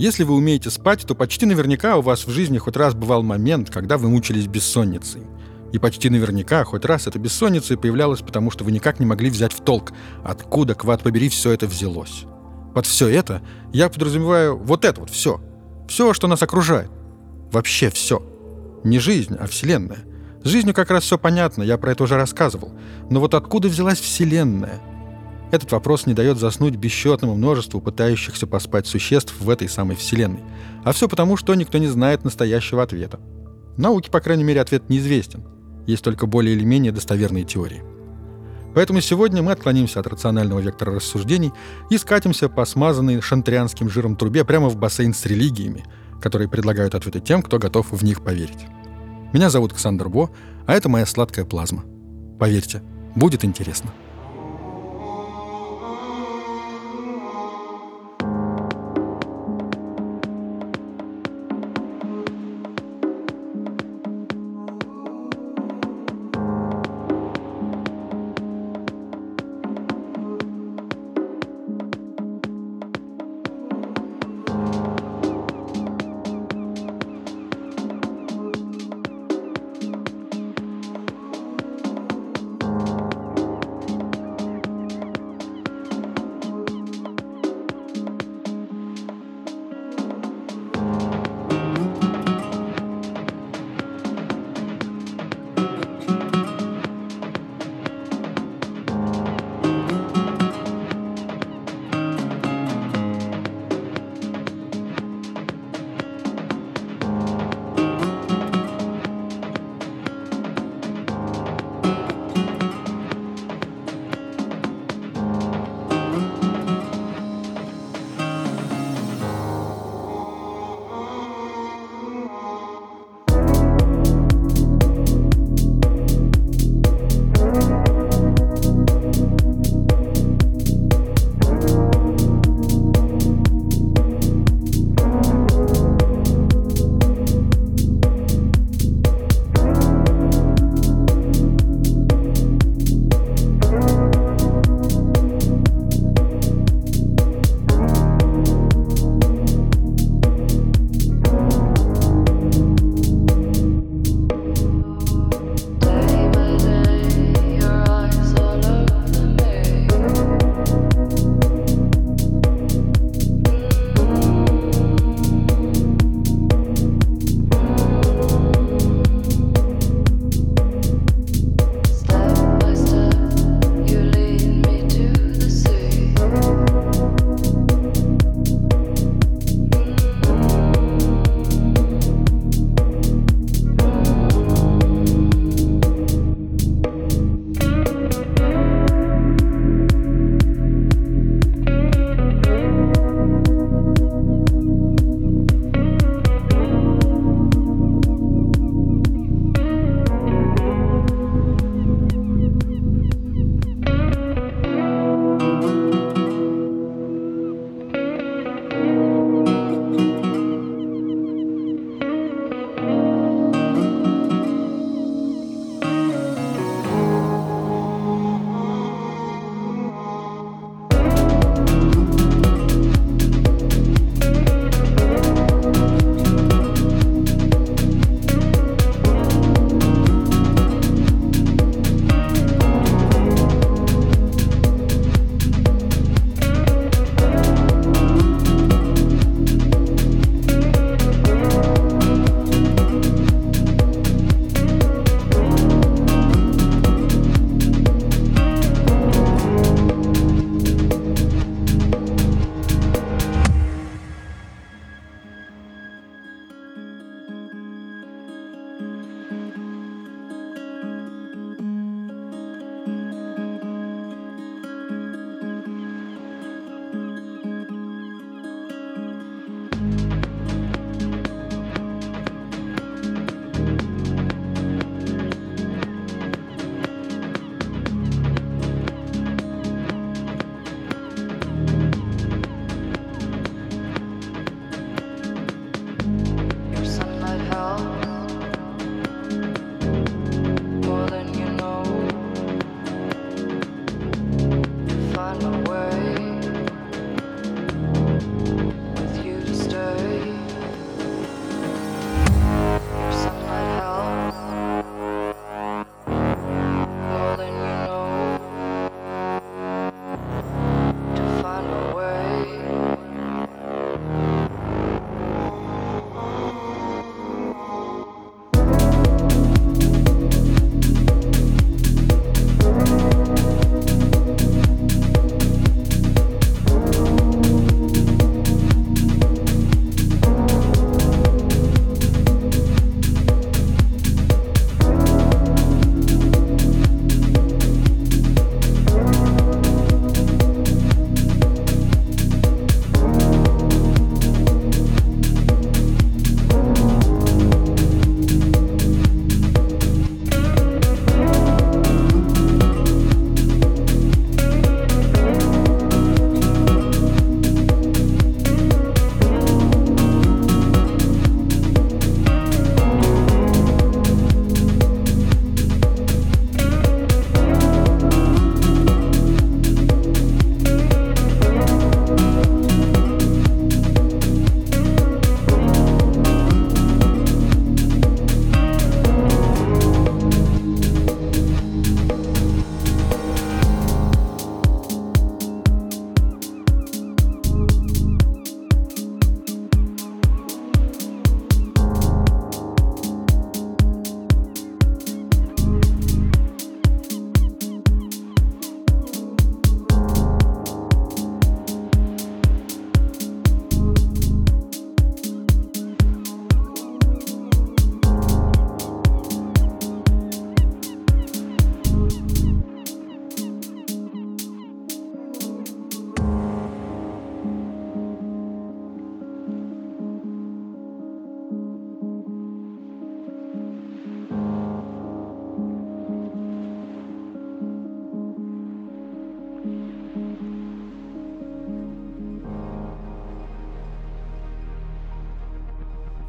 Если вы умеете спать, то почти наверняка у вас в жизни хоть раз бывал момент, когда вы мучились бессонницей. И почти наверняка хоть раз эта бессонница и появлялась, потому что вы никак не могли взять в толк, откуда, квад побери, все это взялось. Под все это я подразумеваю вот это вот все. Все, что нас окружает. Вообще все. Не жизнь, а Вселенная. С жизнью как раз все понятно, я про это уже рассказывал. Но вот откуда взялась Вселенная? Этот вопрос не дает заснуть бесчетному множеству пытающихся поспать существ в этой самой Вселенной. А все потому, что никто не знает настоящего ответа. Науке, по крайней мере, ответ неизвестен. Есть только более или менее достоверные теории. Поэтому сегодня мы отклонимся от рационального вектора рассуждений и скатимся по смазанной шантрианским жиром трубе прямо в бассейн с религиями, которые предлагают ответы тем, кто готов в них поверить. Меня зовут Александр Бо, а это моя сладкая плазма. Поверьте, будет интересно.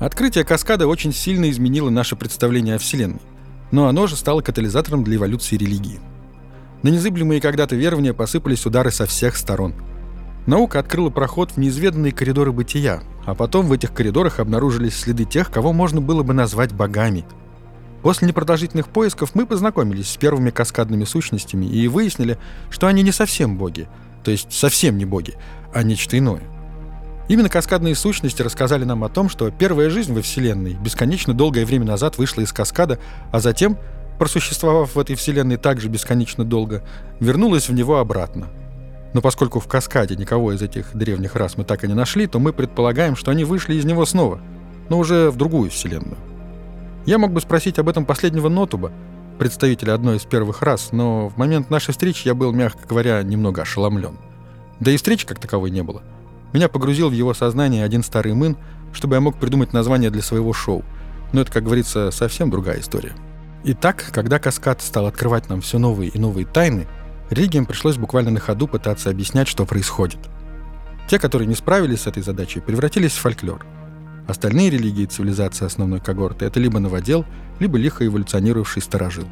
Открытие каскада очень сильно изменило наше представление о Вселенной, но оно же стало катализатором для эволюции религии. На незыблемые когда-то верования посыпались удары со всех сторон. Наука открыла проход в неизведанные коридоры бытия, а потом в этих коридорах обнаружились следы тех, кого можно было бы назвать богами. После непродолжительных поисков мы познакомились с первыми каскадными сущностями и выяснили, что они не совсем боги, то есть совсем не боги, а нечто иное. Именно каскадные сущности рассказали нам о том, что первая жизнь во Вселенной бесконечно долгое время назад вышла из каскада, а затем, просуществовав в этой Вселенной также бесконечно долго, вернулась в него обратно. Но поскольку в каскаде никого из этих древних рас мы так и не нашли, то мы предполагаем, что они вышли из него снова, но уже в другую Вселенную. Я мог бы спросить об этом последнего Нотуба, представителя одной из первых рас, но в момент нашей встречи я был, мягко говоря, немного ошеломлен. Да и встречи как таковой не было. Меня погрузил в его сознание один старый мын, чтобы я мог придумать название для своего шоу. Но это, как говорится, совсем другая история. Итак, когда Каскад стал открывать нам все новые и новые тайны, религиям пришлось буквально на ходу пытаться объяснять, что происходит. Те, которые не справились с этой задачей, превратились в фольклор. Остальные религии цивилизации основной когорты — это либо новодел, либо лихо эволюционировавший старожил.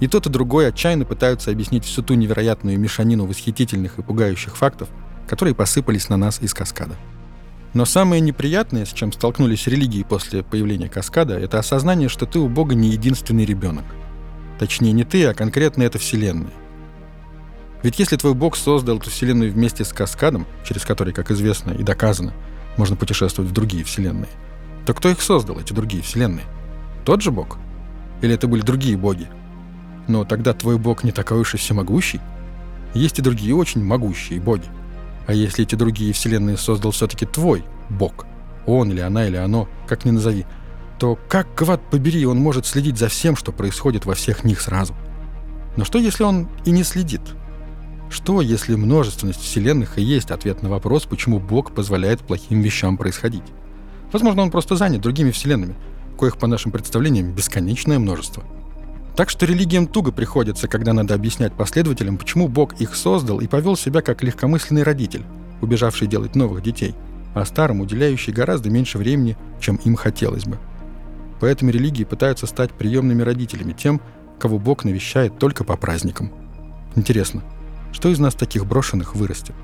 И тот, и другой отчаянно пытаются объяснить всю ту невероятную мешанину восхитительных и пугающих фактов, которые посыпались на нас из каскада. Но самое неприятное, с чем столкнулись религии после появления каскада, это осознание, что ты у Бога не единственный ребенок. Точнее, не ты, а конкретно эта Вселенная. Ведь если твой Бог создал эту Вселенную вместе с каскадом, через который, как известно и доказано, можно путешествовать в другие Вселенные, то кто их создал, эти другие Вселенные? Тот же Бог? Или это были другие боги? Но тогда твой Бог не такой уж и всемогущий. Есть и другие очень могущие боги. А если эти другие вселенные создал все-таки твой бог, он или она или оно, как ни назови, то как, гвад побери, он может следить за всем, что происходит во всех них сразу? Но что, если он и не следит? Что, если множественность вселенных и есть ответ на вопрос, почему Бог позволяет плохим вещам происходить? Возможно, он просто занят другими вселенными, коих, по нашим представлениям, бесконечное множество – так что религиям туго приходится, когда надо объяснять последователям, почему Бог их создал и повел себя как легкомысленный родитель, убежавший делать новых детей, а старым уделяющий гораздо меньше времени, чем им хотелось бы. Поэтому религии пытаются стать приемными родителями тем, кого Бог навещает только по праздникам. Интересно, что из нас таких брошенных вырастет?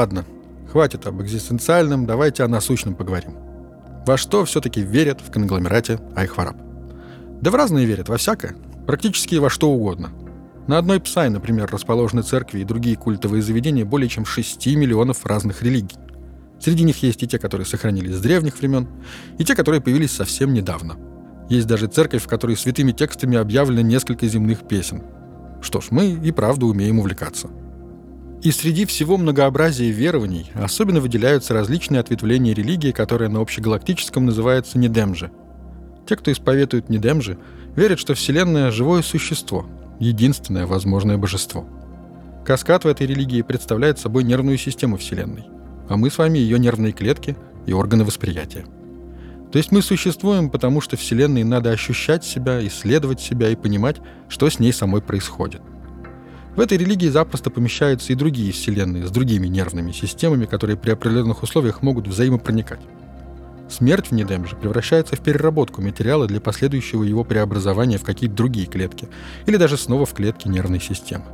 Ладно, хватит об экзистенциальном, давайте о насущном поговорим. Во что все-таки верят в конгломерате Айхвараб? Да в разные верят, во всякое. Практически во что угодно. На одной Псай, например, расположены церкви и другие культовые заведения более чем 6 миллионов разных религий. Среди них есть и те, которые сохранились с древних времен, и те, которые появились совсем недавно. Есть даже церковь, в которой святыми текстами объявлено несколько земных песен. Что ж, мы и правда умеем увлекаться. И среди всего многообразия верований особенно выделяются различные ответвления религии, которые на общегалактическом называются Недемжи. Те, кто исповедует Недемжи, верят, что Вселенная – живое существо, единственное возможное божество. Каскад в этой религии представляет собой нервную систему Вселенной – а мы с вами ее нервные клетки и органы восприятия. То есть мы существуем, потому что Вселенной надо ощущать себя, исследовать себя и понимать, что с ней самой происходит. В этой религии запросто помещаются и другие вселенные с другими нервными системами, которые при определенных условиях могут взаимопроникать. Смерть в Недем же превращается в переработку материала для последующего его преобразования в какие-то другие клетки или даже снова в клетки нервной системы.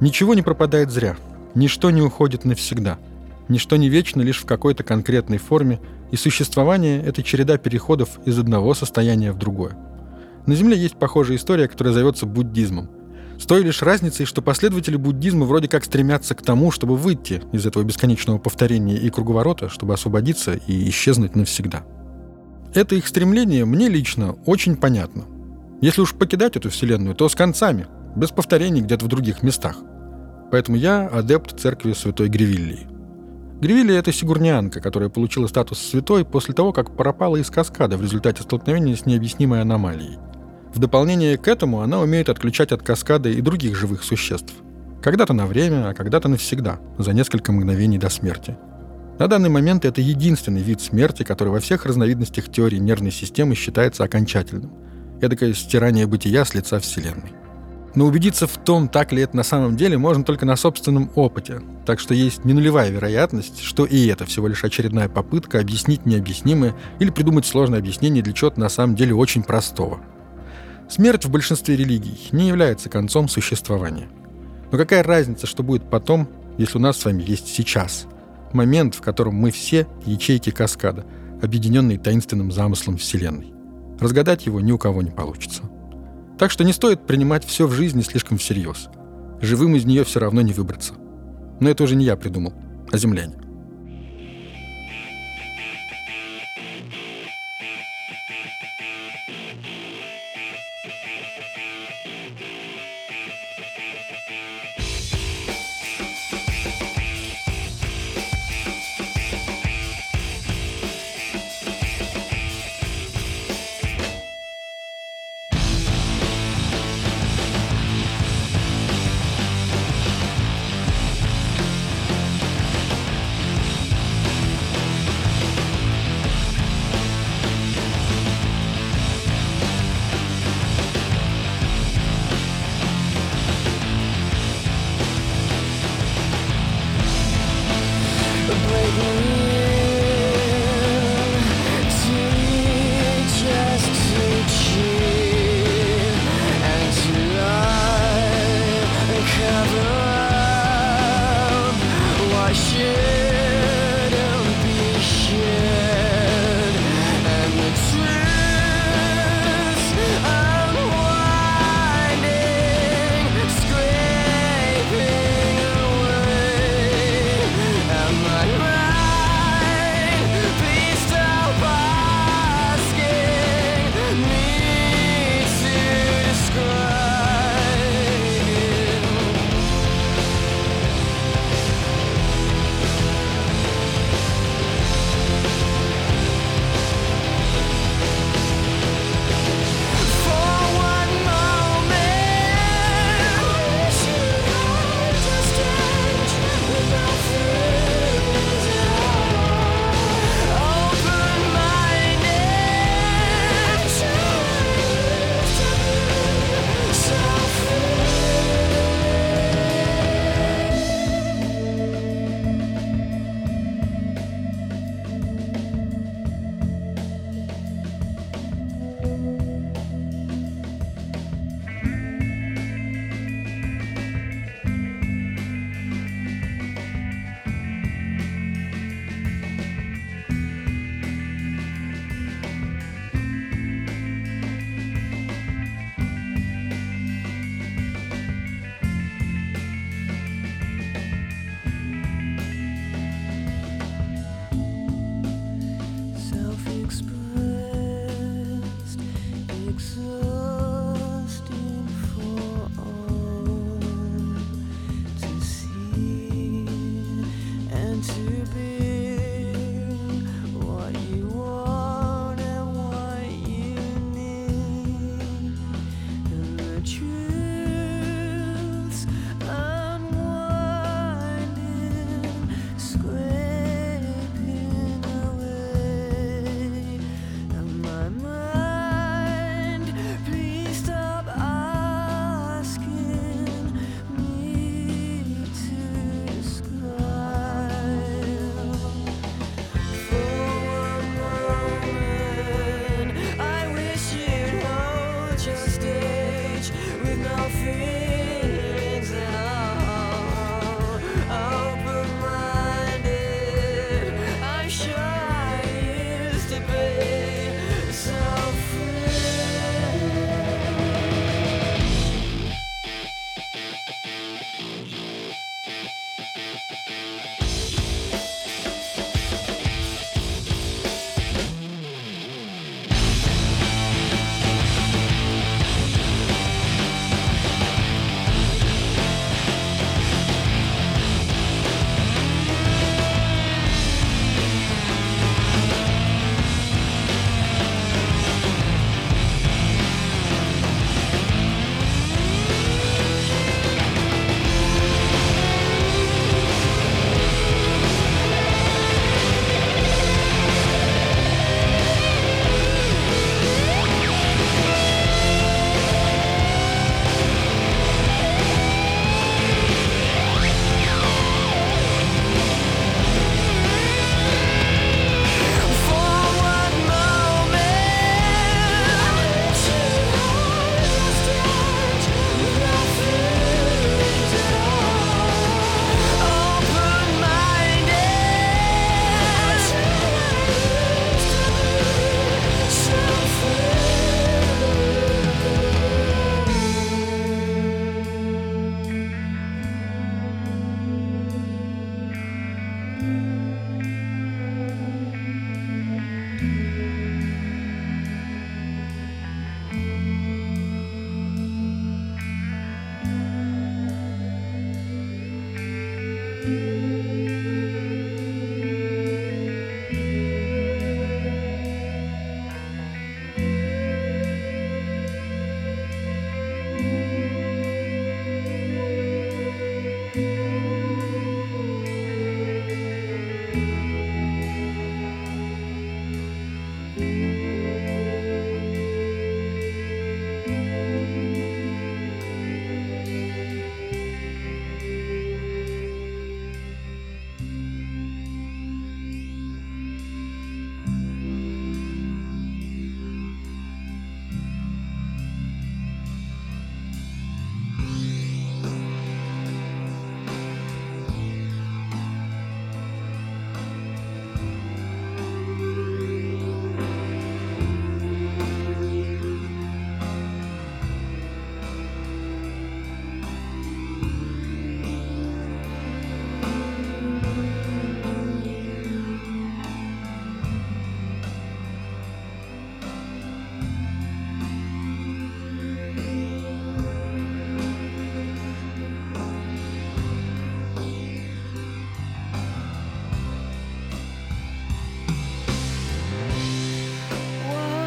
Ничего не пропадает зря, ничто не уходит навсегда – Ничто не вечно лишь в какой-то конкретной форме, и существование — это череда переходов из одного состояния в другое. На Земле есть похожая история, которая зовется буддизмом. С той лишь разницей, что последователи буддизма вроде как стремятся к тому, чтобы выйти из этого бесконечного повторения и круговорота, чтобы освободиться и исчезнуть навсегда. Это их стремление мне лично очень понятно. Если уж покидать эту вселенную, то с концами, без повторений где-то в других местах. Поэтому я адепт церкви Святой Гривиллии. Гривилия — это сигурнянка, которая получила статус святой после того, как пропала из каскада в результате столкновения с необъяснимой аномалией. В дополнение к этому она умеет отключать от каскада и других живых существ. Когда-то на время, а когда-то навсегда, за несколько мгновений до смерти. На данный момент это единственный вид смерти, который во всех разновидностях теории нервной системы считается окончательным. Эдакое стирание бытия с лица Вселенной. Но убедиться в том, так ли это на самом деле, можно только на собственном опыте. Так что есть не нулевая вероятность, что и это всего лишь очередная попытка объяснить необъяснимое или придумать сложное объяснение для чего-то на самом деле очень простого. Смерть в большинстве религий не является концом существования. Но какая разница, что будет потом, если у нас с вами есть сейчас? Момент, в котором мы все ячейки каскада, объединенные таинственным замыслом Вселенной. Разгадать его ни у кого не получится. Так что не стоит принимать все в жизни слишком всерьез. Живым из нее все равно не выбраться. Но это уже не я придумал, а земляне.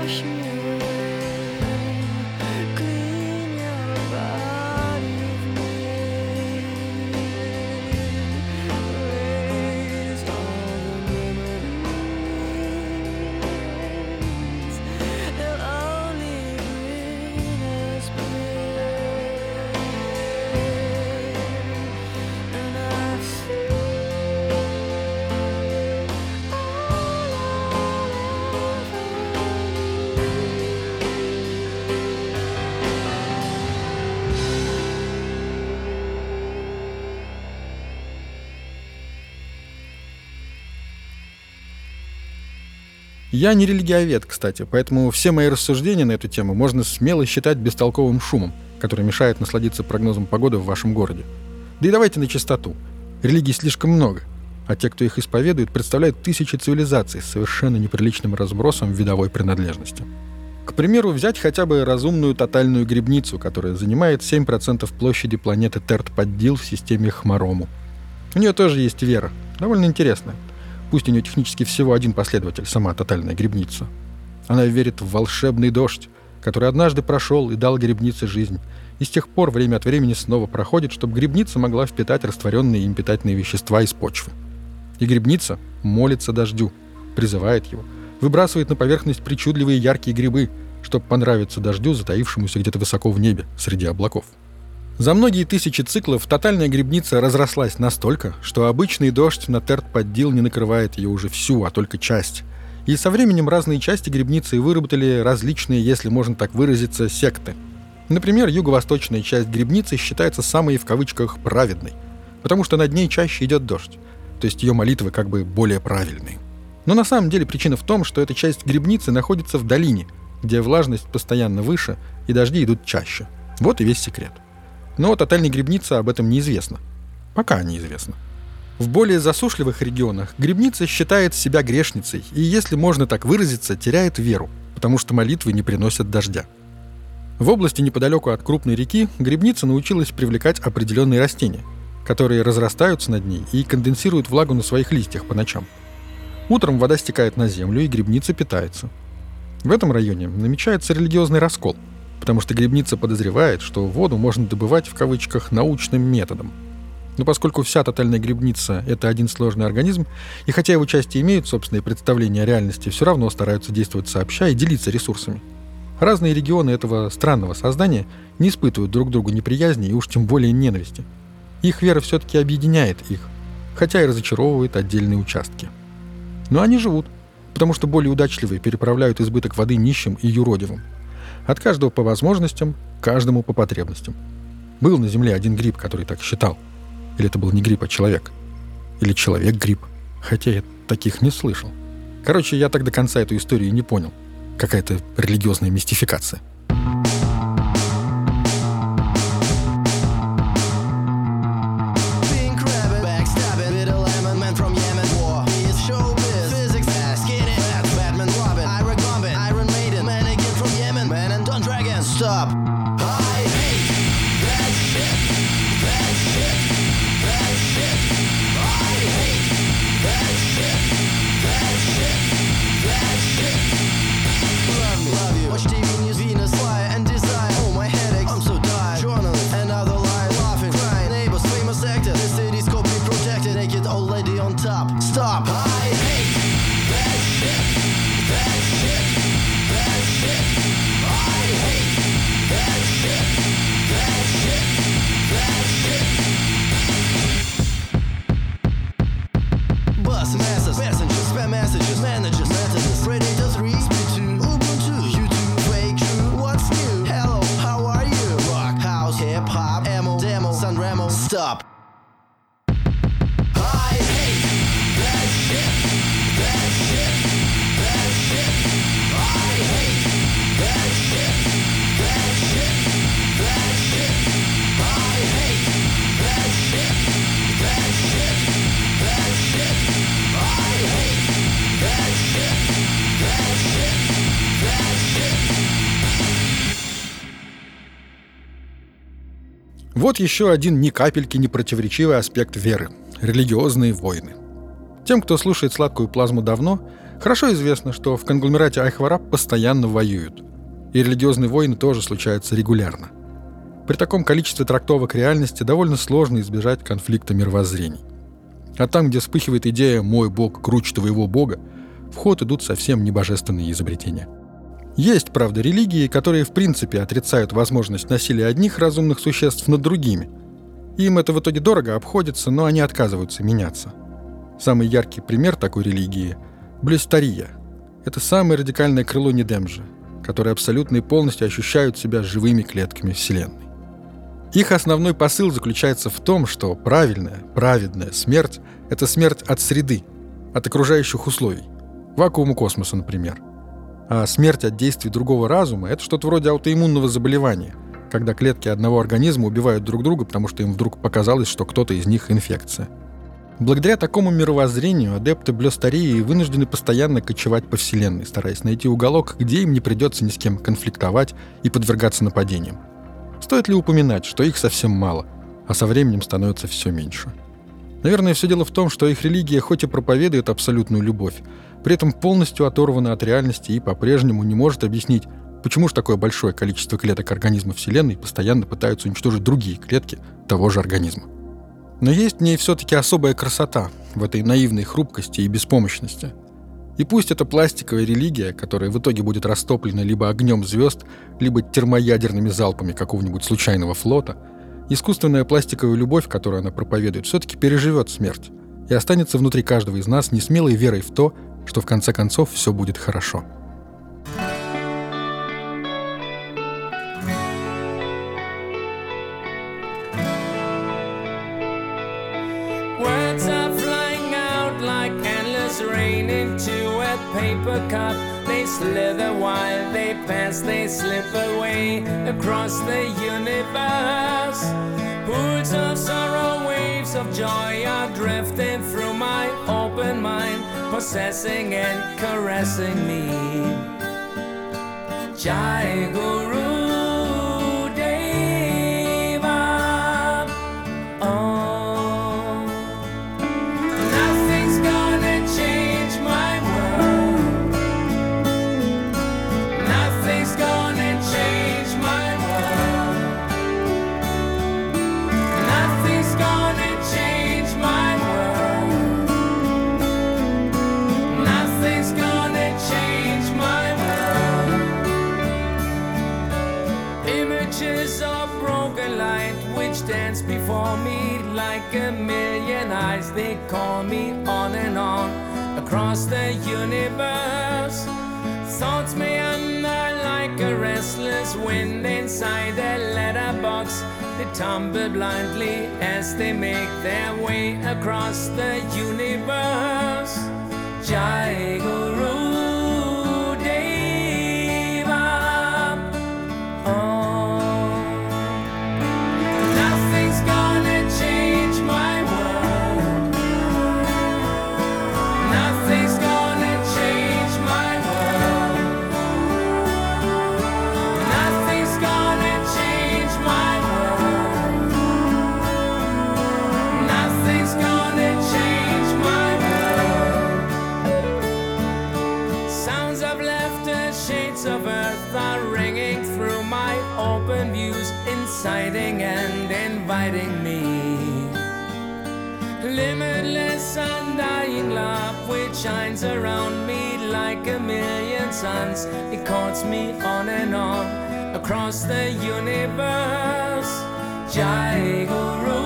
wish me Я не религиовед, кстати, поэтому все мои рассуждения на эту тему можно смело считать бестолковым шумом, который мешает насладиться прогнозом погоды в вашем городе. Да и давайте на чистоту. Религий слишком много. а те, кто их исповедует, представляют тысячи цивилизаций с совершенно неприличным разбросом видовой принадлежности. К примеру, взять хотя бы разумную тотальную грибницу, которая занимает 7% площади планеты Терт-Поддил в системе Хмарому. У нее тоже есть вера, довольно интересная. Пусть у нее технически всего один последователь, сама тотальная грибница. Она верит в волшебный дождь, который однажды прошел и дал грибнице жизнь, и с тех пор время от времени снова проходит, чтобы грибница могла впитать растворенные им питательные вещества из почвы. И грибница молится дождю, призывает его, выбрасывает на поверхность причудливые яркие грибы, чтобы понравиться дождю, затаившемуся где-то высоко в небе, среди облаков. За многие тысячи циклов тотальная грибница разрослась настолько, что обычный дождь на терт-поддил не накрывает ее уже всю, а только часть. И со временем разные части грибницы выработали различные, если можно так выразиться, секты. Например, юго-восточная часть грибницы считается самой в кавычках «праведной», потому что над ней чаще идет дождь, то есть ее молитвы как бы более правильные. Но на самом деле причина в том, что эта часть грибницы находится в долине, где влажность постоянно выше и дожди идут чаще. Вот и весь секрет. Но тотальной грибнице об этом неизвестно. Пока неизвестно. В более засушливых регионах грибница считает себя грешницей и, если можно так выразиться, теряет веру, потому что молитвы не приносят дождя. В области неподалеку от крупной реки грибница научилась привлекать определенные растения, которые разрастаются над ней и конденсируют влагу на своих листьях по ночам. Утром вода стекает на землю, и грибница питается. В этом районе намечается религиозный раскол – потому что грибница подозревает, что воду можно добывать в кавычках научным методом. Но поскольку вся тотальная грибница — это один сложный организм, и хотя его части имеют собственные представления о реальности, все равно стараются действовать сообща и делиться ресурсами. Разные регионы этого странного создания не испытывают друг другу неприязни и уж тем более ненависти. Их вера все-таки объединяет их, хотя и разочаровывает отдельные участки. Но они живут, потому что более удачливые переправляют избыток воды нищим и юродивым – от каждого по возможностям, каждому по потребностям. Был на Земле один гриб, который так считал. Или это был не гриб, а человек. Или человек-гриб. Хотя я таких не слышал. Короче, я так до конца эту историю не понял. Какая-то религиозная мистификация. Вот еще один ни капельки не противоречивый аспект веры – религиозные войны. Тем, кто слушает сладкую плазму давно, хорошо известно, что в конгломерате Айхвара постоянно воюют. И религиозные войны тоже случаются регулярно. При таком количестве трактовок реальности довольно сложно избежать конфликта мировоззрений. А там, где вспыхивает идея «мой бог круче твоего бога», в ход идут совсем небожественные изобретения – есть, правда, религии, которые в принципе отрицают возможность насилия одних разумных существ над другими. Им это в итоге дорого обходится, но они отказываются меняться. Самый яркий пример такой религии – Блюстария. Это самое радикальное крыло Недемжа, которые абсолютно и полностью ощущают себя живыми клетками Вселенной. Их основной посыл заключается в том, что правильная, праведная смерть – это смерть от среды, от окружающих условий, вакуума космоса, например – а смерть от действий другого разума – это что-то вроде аутоиммунного заболевания, когда клетки одного организма убивают друг друга, потому что им вдруг показалось, что кто-то из них инфекция. Благодаря такому мировоззрению адепты Блёстарии вынуждены постоянно кочевать по Вселенной, стараясь найти уголок, где им не придется ни с кем конфликтовать и подвергаться нападениям. Стоит ли упоминать, что их совсем мало, а со временем становится все меньше. Наверное, все дело в том, что их религия хоть и проповедует абсолютную любовь, при этом полностью оторвана от реальности и по-прежнему не может объяснить, почему же такое большое количество клеток организма Вселенной постоянно пытаются уничтожить другие клетки того же организма. Но есть в ней все-таки особая красота в этой наивной хрупкости и беспомощности. И пусть это пластиковая религия, которая в итоге будет растоплена либо огнем звезд, либо термоядерными залпами какого-нибудь случайного флота, искусственная пластиковая любовь, которую она проповедует, все-таки переживет смерть и останется внутри каждого из нас несмелой верой в то, что в конце концов все будет хорошо. paper cup. They slither while they pass, they slip away across the universe. Pools of sorrow, waves of joy are drifting through my open mind possessing and caressing me. Jai Guru. They call me on and on across the universe. Thoughts meander like a restless wind inside a letterbox. They tumble blindly as they make their way across the universe. Jai It calls me on and on across the universe. Jai Guru.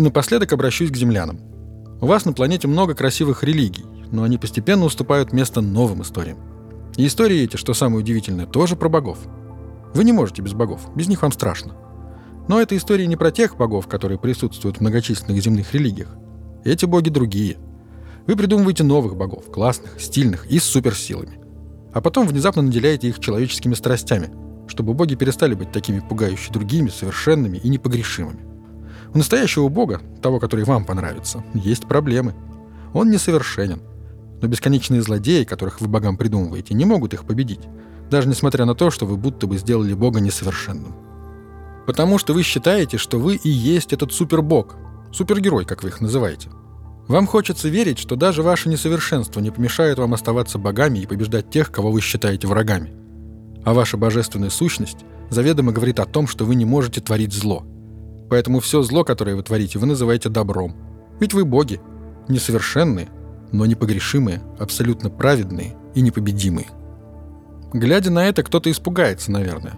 И напоследок обращусь к землянам. У вас на планете много красивых религий, но они постепенно уступают место новым историям. И истории эти, что самое удивительное, тоже про богов. Вы не можете без богов, без них вам страшно. Но это истории не про тех богов, которые присутствуют в многочисленных земных религиях. Эти боги другие. Вы придумываете новых богов, классных, стильных и с суперсилами. А потом внезапно наделяете их человеческими страстями, чтобы боги перестали быть такими пугающими другими, совершенными и непогрешимыми. У настоящего бога, того, который вам понравится, есть проблемы. Он несовершенен. Но бесконечные злодеи, которых вы богам придумываете, не могут их победить, даже несмотря на то, что вы будто бы сделали бога несовершенным. Потому что вы считаете, что вы и есть этот супербог, супергерой, как вы их называете. Вам хочется верить, что даже ваше несовершенство не помешает вам оставаться богами и побеждать тех, кого вы считаете врагами. А ваша божественная сущность заведомо говорит о том, что вы не можете творить зло. Поэтому все зло, которое вы творите, вы называете добром. Ведь вы боги, несовершенные, но непогрешимые, абсолютно праведные и непобедимые. Глядя на это, кто-то испугается, наверное.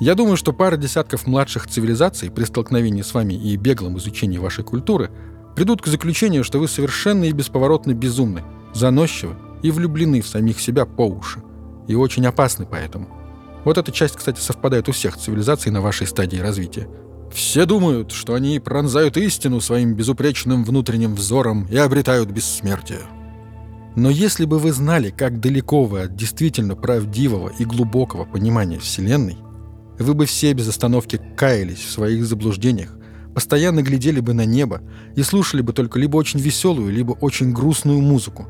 Я думаю, что пара десятков младших цивилизаций при столкновении с вами и беглом изучении вашей культуры придут к заключению, что вы совершенно и бесповоротно безумны, заносчивы и влюблены в самих себя по уши. И очень опасны поэтому. Вот эта часть, кстати, совпадает у всех цивилизаций на вашей стадии развития. Все думают, что они пронзают истину своим безупречным внутренним взором и обретают бессмертие. Но если бы вы знали, как далеко вы от действительно правдивого и глубокого понимания Вселенной, вы бы все без остановки каялись в своих заблуждениях, постоянно глядели бы на небо и слушали бы только либо очень веселую, либо очень грустную музыку.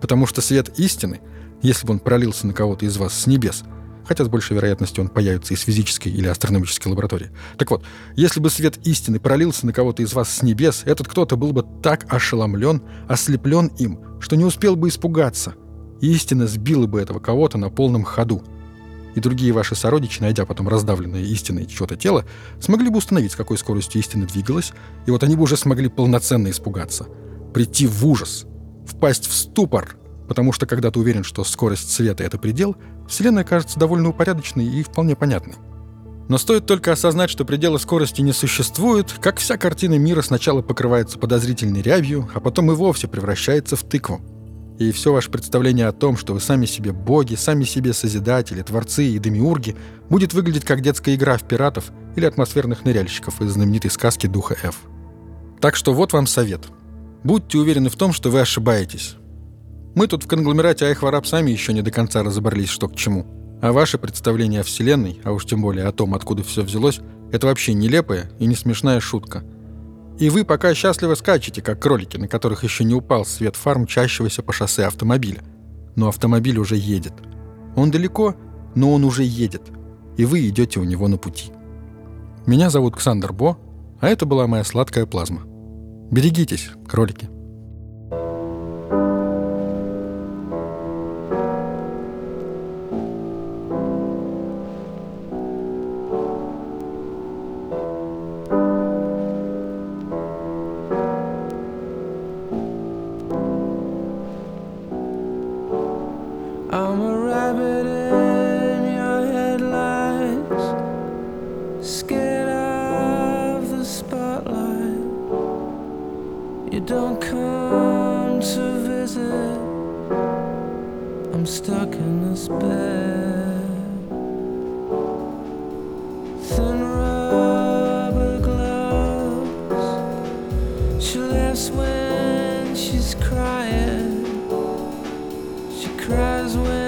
Потому что свет истины, если бы он пролился на кого-то из вас с небес, хотя с большей вероятностью он появится из физической или астрономической лаборатории. Так вот, если бы свет истины пролился на кого-то из вас с небес, этот кто-то был бы так ошеломлен, ослеплен им, что не успел бы испугаться. истина сбила бы этого кого-то на полном ходу. И другие ваши сородичи, найдя потом раздавленное истиной чье-то тело, смогли бы установить, с какой скоростью истина двигалась, и вот они бы уже смогли полноценно испугаться. Прийти в ужас, впасть в ступор, потому что когда ты уверен, что скорость света — это предел, Вселенная кажется довольно упорядоченной и вполне понятной. Но стоит только осознать, что предела скорости не существует, как вся картина мира сначала покрывается подозрительной рябью, а потом и вовсе превращается в тыкву. И все ваше представление о том, что вы сами себе боги, сами себе созидатели, творцы и демиурги, будет выглядеть как детская игра в пиратов или атмосферных ныряльщиков из знаменитой сказки Духа Ф. Так что вот вам совет. Будьте уверены в том, что вы ошибаетесь. Мы тут в конгломерате Айхвараб сами еще не до конца разобрались, что к чему. А ваше представление о Вселенной, а уж тем более о том, откуда все взялось, это вообще нелепая и не смешная шутка. И вы пока счастливо скачете, как кролики, на которых еще не упал свет фар мчащегося по шоссе автомобиля. Но автомобиль уже едет. Он далеко, но он уже едет. И вы идете у него на пути. Меня зовут Ксандр Бо, а это была моя сладкая плазма. Берегитесь, кролики. when she's crying. She cries when.